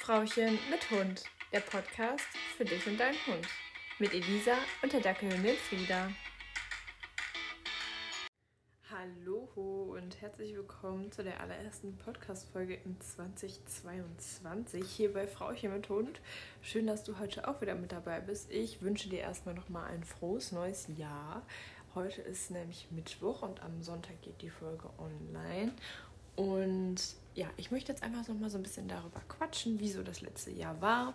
Frauchen mit Hund, der Podcast für dich und deinen Hund. Mit Elisa und der Dackelhündin Frieda. Hallo und herzlich willkommen zu der allerersten Podcast-Folge in 2022 hier bei Frauchen mit Hund. Schön, dass du heute auch wieder mit dabei bist. Ich wünsche dir erstmal nochmal ein frohes neues Jahr. Heute ist nämlich Mittwoch und am Sonntag geht die Folge online. Und ja, ich möchte jetzt einfach noch mal so ein bisschen darüber quatschen, wieso das letzte Jahr war.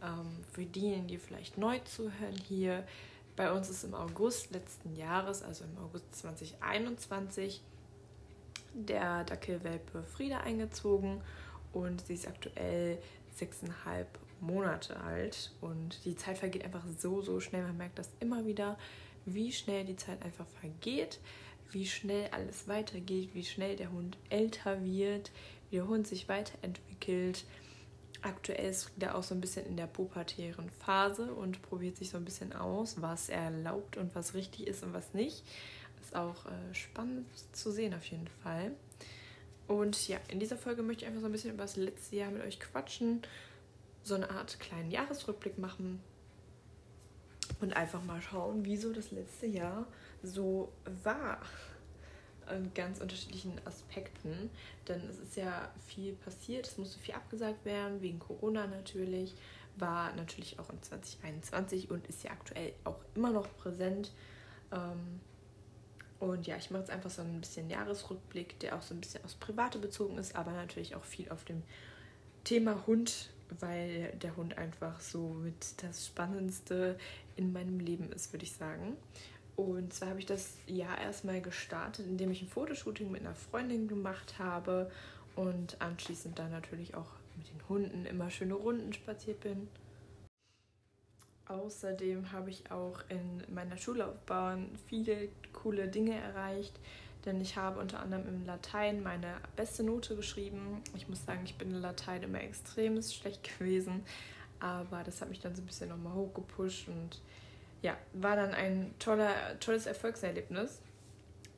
Ähm, für diejenigen, die vielleicht neu zuhören hier, bei uns ist im August letzten Jahres, also im August 2021, der Dackelwelpe Frieda eingezogen und sie ist aktuell sechseinhalb Monate alt und die Zeit vergeht einfach so, so schnell. Man merkt das immer wieder, wie schnell die Zeit einfach vergeht wie schnell alles weitergeht, wie schnell der Hund älter wird, wie der Hund sich weiterentwickelt. Aktuell ist Frieda auch so ein bisschen in der pubertären Phase und probiert sich so ein bisschen aus, was er erlaubt und was richtig ist und was nicht. Ist auch äh, spannend zu sehen auf jeden Fall. Und ja, in dieser Folge möchte ich einfach so ein bisschen über das letzte Jahr mit euch quatschen, so eine Art kleinen Jahresrückblick machen und einfach mal schauen, wieso das letzte Jahr so war. In ganz unterschiedlichen Aspekten. Denn es ist ja viel passiert, es musste viel abgesagt werden, wegen Corona natürlich. War natürlich auch in 2021 und ist ja aktuell auch immer noch präsent. Ähm, und ja, ich mache jetzt einfach so ein bisschen Jahresrückblick, der auch so ein bisschen aufs Private bezogen ist, aber natürlich auch viel auf dem Thema Hund, weil der Hund einfach so mit das Spannendste in meinem Leben ist, würde ich sagen. Und zwar habe ich das Jahr erstmal gestartet, indem ich ein Fotoshooting mit einer Freundin gemacht habe und anschließend dann natürlich auch mit den Hunden immer schöne Runden spaziert bin. Außerdem habe ich auch in meiner Schullaufbahn viele coole Dinge erreicht, denn ich habe unter anderem im Latein meine beste Note geschrieben. Ich muss sagen, ich bin in Latein immer extrem schlecht gewesen, aber das hat mich dann so ein bisschen nochmal hochgepusht und ja, war dann ein toller, tolles Erfolgserlebnis.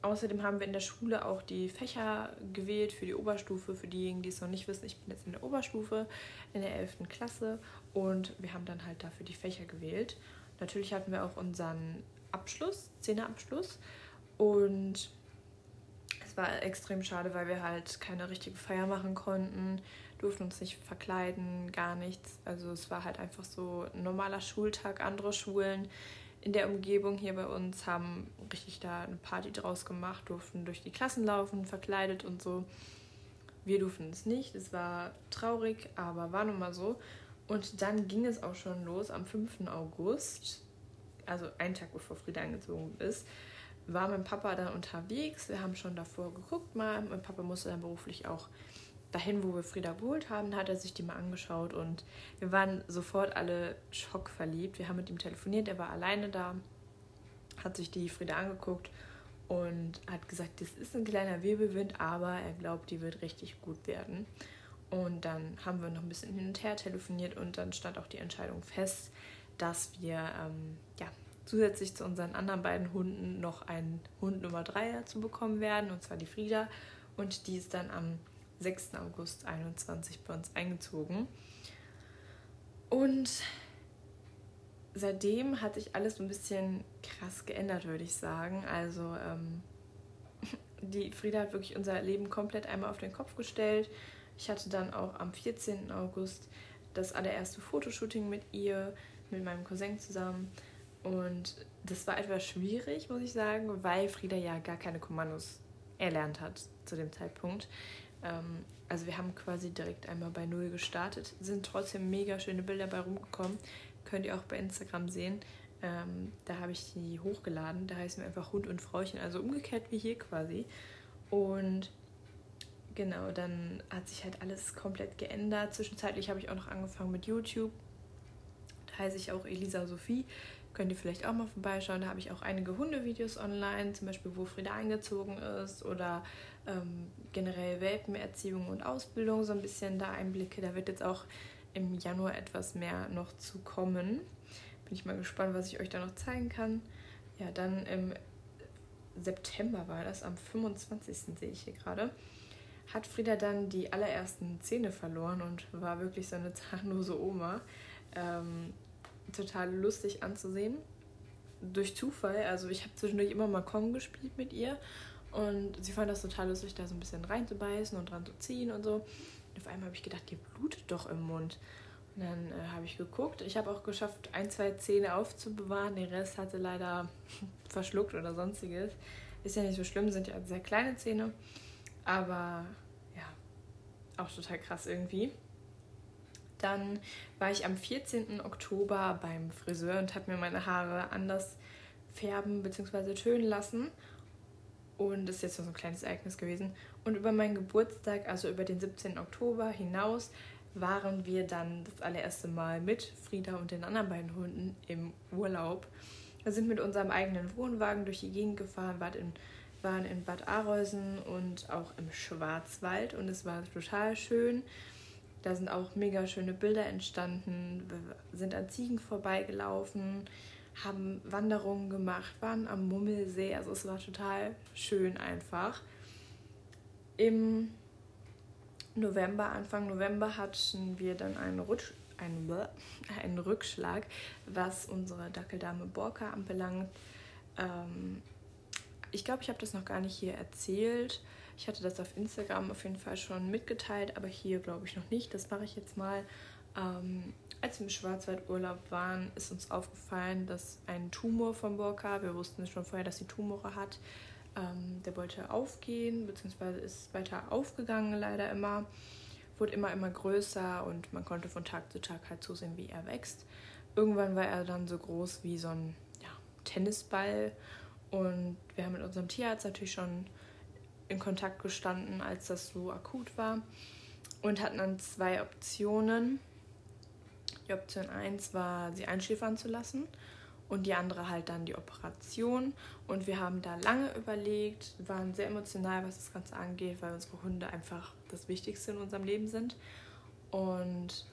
Außerdem haben wir in der Schule auch die Fächer gewählt für die Oberstufe. Für diejenigen, die es noch nicht wissen, ich bin jetzt in der Oberstufe, in der 11. Klasse und wir haben dann halt dafür die Fächer gewählt. Natürlich hatten wir auch unseren Abschluss, Zehnerabschluss und es war extrem schade, weil wir halt keine richtige Feier machen konnten, durften uns nicht verkleiden, gar nichts. Also es war halt einfach so ein normaler Schultag. Andere Schulen in der Umgebung hier bei uns haben richtig da eine Party draus gemacht, durften durch die Klassen laufen, verkleidet und so. Wir durften es nicht. Es war traurig, aber war nun mal so. Und dann ging es auch schon los am 5. August, also einen Tag bevor Frieda angezogen ist war mein Papa dann unterwegs. Wir haben schon davor geguckt mal. Mein Papa musste dann beruflich auch dahin, wo wir Frieda geholt haben. Hat er sich die mal angeschaut und wir waren sofort alle schockverliebt. Wir haben mit ihm telefoniert, er war alleine da, hat sich die Frieda angeguckt und hat gesagt, das ist ein kleiner Wirbelwind, aber er glaubt, die wird richtig gut werden. Und dann haben wir noch ein bisschen hin und her telefoniert und dann stand auch die Entscheidung fest, dass wir ähm, ja, zusätzlich zu unseren anderen beiden Hunden noch einen Hund Nummer 3 dazu bekommen werden, und zwar die Frieda. Und die ist dann am 6. August 2021 bei uns eingezogen. Und seitdem hat sich alles ein bisschen krass geändert, würde ich sagen. Also ähm, die Frieda hat wirklich unser Leben komplett einmal auf den Kopf gestellt. Ich hatte dann auch am 14. August das allererste Fotoshooting mit ihr, mit meinem Cousin zusammen. Und das war etwas schwierig, muss ich sagen, weil Frieda ja gar keine Kommandos erlernt hat zu dem Zeitpunkt. Ähm, also wir haben quasi direkt einmal bei Null gestartet, sind trotzdem mega schöne Bilder bei rumgekommen. Könnt ihr auch bei Instagram sehen. Ähm, da habe ich die hochgeladen. Da heißen wir einfach Hund und Frauchen, also umgekehrt wie hier quasi. Und genau, dann hat sich halt alles komplett geändert. Zwischenzeitlich habe ich auch noch angefangen mit YouTube. Da heiße ich auch Elisa Sophie. Könnt ihr vielleicht auch mal vorbeischauen. Da habe ich auch einige Hundevideos online, zum Beispiel, wo Frieda eingezogen ist oder ähm, generell Welpenerziehung und Ausbildung, so ein bisschen da Einblicke. Da wird jetzt auch im Januar etwas mehr noch zu kommen. Bin ich mal gespannt, was ich euch da noch zeigen kann. Ja, dann im September war das, am 25. sehe ich hier gerade, hat Frieda dann die allerersten Zähne verloren und war wirklich so eine zahnlose Oma. Ähm, total lustig anzusehen. Durch Zufall, also ich habe zwischendurch immer mal Kong gespielt mit ihr und sie fand das total lustig, da so ein bisschen reinzubeißen und dran zu ziehen und so. Und auf einmal habe ich gedacht, die blutet doch im Mund. Und dann äh, habe ich geguckt. Ich habe auch geschafft, ein, zwei Zähne aufzubewahren. Den Rest hatte leider verschluckt oder sonstiges. Ist ja nicht so schlimm, sind ja sehr kleine Zähne. Aber ja, auch total krass irgendwie. Dann war ich am 14. Oktober beim Friseur und habe mir meine Haare anders färben bzw. tönen lassen. Und das ist jetzt so ein kleines Ereignis gewesen. Und über meinen Geburtstag, also über den 17. Oktober hinaus, waren wir dann das allererste Mal mit Frieda und den anderen beiden Hunden im Urlaub. Wir sind mit unserem eigenen Wohnwagen durch die Gegend gefahren, waren in Bad Arolsen und auch im Schwarzwald und es war total schön. Da sind auch mega schöne Bilder entstanden. Wir sind an Ziegen vorbeigelaufen, haben Wanderungen gemacht, waren am Mummelsee. Also es war total schön einfach. Im November, Anfang November hatten wir dann einen, Rutsch, einen, einen Rückschlag, was unsere Dackeldame Borka anbelangt. Ähm, ich glaube, ich habe das noch gar nicht hier erzählt. Ich hatte das auf Instagram auf jeden Fall schon mitgeteilt, aber hier glaube ich noch nicht. Das mache ich jetzt mal. Ähm, als wir im Schwarzwaldurlaub waren, ist uns aufgefallen, dass ein Tumor von Borka, wir wussten schon vorher, dass sie Tumore hat, ähm, der wollte aufgehen, beziehungsweise ist weiter aufgegangen leider immer, wurde immer, immer größer und man konnte von Tag zu Tag halt zusehen, wie er wächst. Irgendwann war er dann so groß wie so ein ja, Tennisball und wir haben mit unserem Tierarzt natürlich schon in Kontakt gestanden, als das so akut war und hatten dann zwei Optionen. Die Option 1 war, sie einschläfern zu lassen und die andere halt dann die Operation. Und wir haben da lange überlegt, waren sehr emotional, was das Ganze angeht, weil unsere Hunde einfach das Wichtigste in unserem Leben sind. Und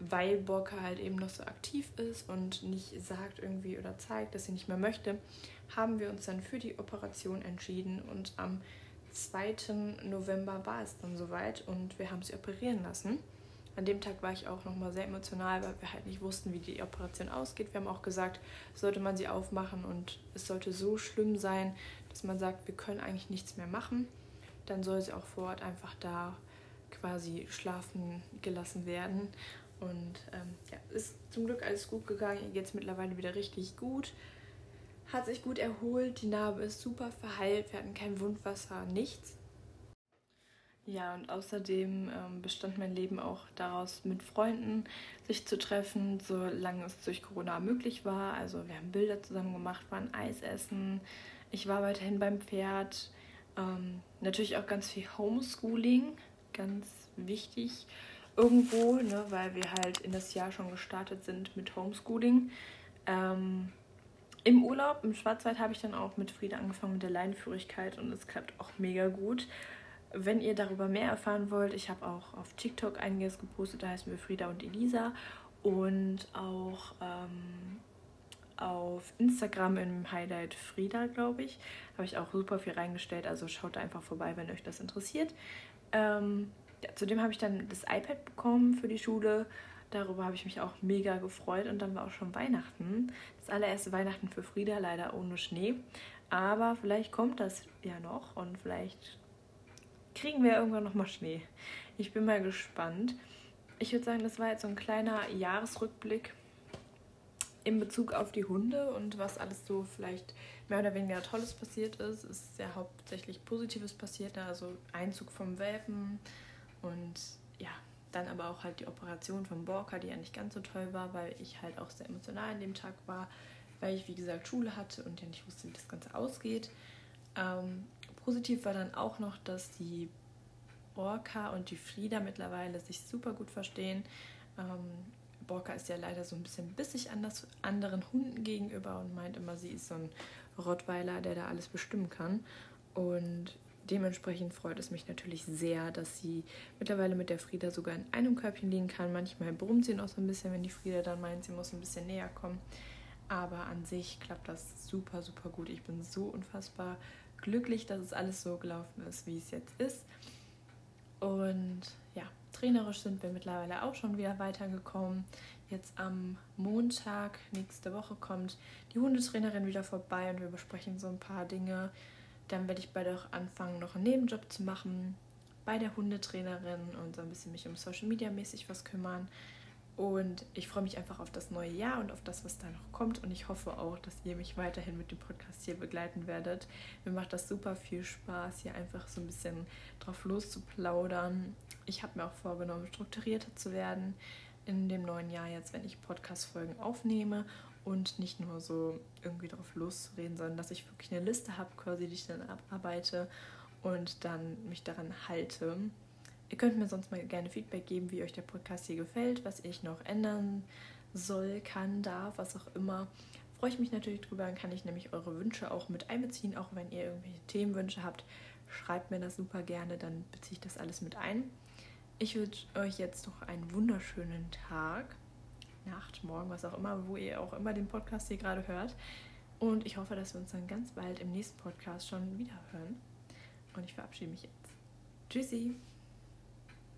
weil Borka halt eben noch so aktiv ist und nicht sagt irgendwie oder zeigt, dass sie nicht mehr möchte, haben wir uns dann für die Operation entschieden und am 2. November war es dann soweit und wir haben sie operieren lassen. An dem Tag war ich auch nochmal sehr emotional, weil wir halt nicht wussten, wie die Operation ausgeht. Wir haben auch gesagt, sollte man sie aufmachen und es sollte so schlimm sein, dass man sagt, wir können eigentlich nichts mehr machen, dann soll sie auch vor Ort einfach da quasi schlafen gelassen werden. Und ähm, ja, ist zum Glück alles gut gegangen. Ihr geht es mittlerweile wieder richtig gut. Hat sich gut erholt. Die Narbe ist super verheilt. Wir hatten kein Wundwasser, nichts. Ja, und außerdem ähm, bestand mein Leben auch daraus, mit Freunden sich zu treffen, solange es durch Corona möglich war. Also wir haben Bilder zusammen gemacht, waren Eis essen. Ich war weiterhin beim Pferd. Ähm, natürlich auch ganz viel Homeschooling, ganz wichtig irgendwo, ne, weil wir halt in das Jahr schon gestartet sind mit Homeschooling. Ähm, Im Urlaub, im Schwarzwald, habe ich dann auch mit Frieda angefangen mit der Leinenführigkeit und es klappt auch mega gut. Wenn ihr darüber mehr erfahren wollt, ich habe auch auf TikTok einiges gepostet, da heißen wir Frieda und Elisa. Und auch ähm, auf Instagram im Highlight Frieda, glaube ich, habe ich auch super viel reingestellt. Also schaut da einfach vorbei, wenn euch das interessiert. Ähm, ja, zudem habe ich dann das iPad bekommen für die Schule. Darüber habe ich mich auch mega gefreut. Und dann war auch schon Weihnachten. Das allererste Weihnachten für Frieda, leider ohne Schnee. Aber vielleicht kommt das ja noch und vielleicht kriegen wir irgendwann nochmal Schnee. Ich bin mal gespannt. Ich würde sagen, das war jetzt so ein kleiner Jahresrückblick in Bezug auf die Hunde und was alles so vielleicht mehr oder weniger Tolles passiert ist. Es ist ja hauptsächlich Positives passiert, ne? also Einzug vom Welpen und ja, dann aber auch halt die Operation von Borka, die ja nicht ganz so toll war, weil ich halt auch sehr emotional an dem Tag war, weil ich wie gesagt Schule hatte und ja nicht wusste, wie das Ganze ausgeht. Ähm, Positiv war dann auch noch, dass die Orca und die Frieda mittlerweile sich super gut verstehen. Ähm, Borka ist ja leider so ein bisschen bissig anders anderen Hunden gegenüber und meint immer, sie ist so ein Rottweiler, der da alles bestimmen kann. Und dementsprechend freut es mich natürlich sehr, dass sie mittlerweile mit der Frieda sogar in einem Körbchen liegen kann. Manchmal brummt sie noch so ein bisschen, wenn die Frieda dann meint, sie muss ein bisschen näher kommen. Aber an sich klappt das super, super gut. Ich bin so unfassbar glücklich, dass es alles so gelaufen ist, wie es jetzt ist. Und ja, trainerisch sind wir mittlerweile auch schon wieder weitergekommen. Jetzt am Montag nächste Woche kommt die Hundetrainerin wieder vorbei und wir besprechen so ein paar Dinge. Dann werde ich beide auch anfangen, noch einen Nebenjob zu machen bei der Hundetrainerin und so ein bisschen mich um Social Media mäßig was kümmern. Und ich freue mich einfach auf das neue Jahr und auf das, was da noch kommt. Und ich hoffe auch, dass ihr mich weiterhin mit dem Podcast hier begleiten werdet. Mir macht das super viel Spaß, hier einfach so ein bisschen drauf loszuplaudern. Ich habe mir auch vorgenommen, strukturierter zu werden in dem neuen Jahr jetzt, wenn ich Podcast-Folgen aufnehme und nicht nur so irgendwie drauf loszureden, sondern dass ich wirklich eine Liste habe, quasi, die ich dann abarbeite und dann mich daran halte. Ihr könnt mir sonst mal gerne Feedback geben, wie euch der Podcast hier gefällt, was ich noch ändern soll, kann, darf, was auch immer. Freue ich mich natürlich drüber, dann kann ich nämlich eure Wünsche auch mit einbeziehen, auch wenn ihr irgendwelche Themenwünsche habt. Schreibt mir das super gerne, dann beziehe ich das alles mit ein. Ich wünsche euch jetzt noch einen wunderschönen Tag, Nacht, Morgen, was auch immer, wo ihr auch immer den Podcast hier gerade hört. Und ich hoffe, dass wir uns dann ganz bald im nächsten Podcast schon wieder hören. Und ich verabschiede mich jetzt. Tschüssi!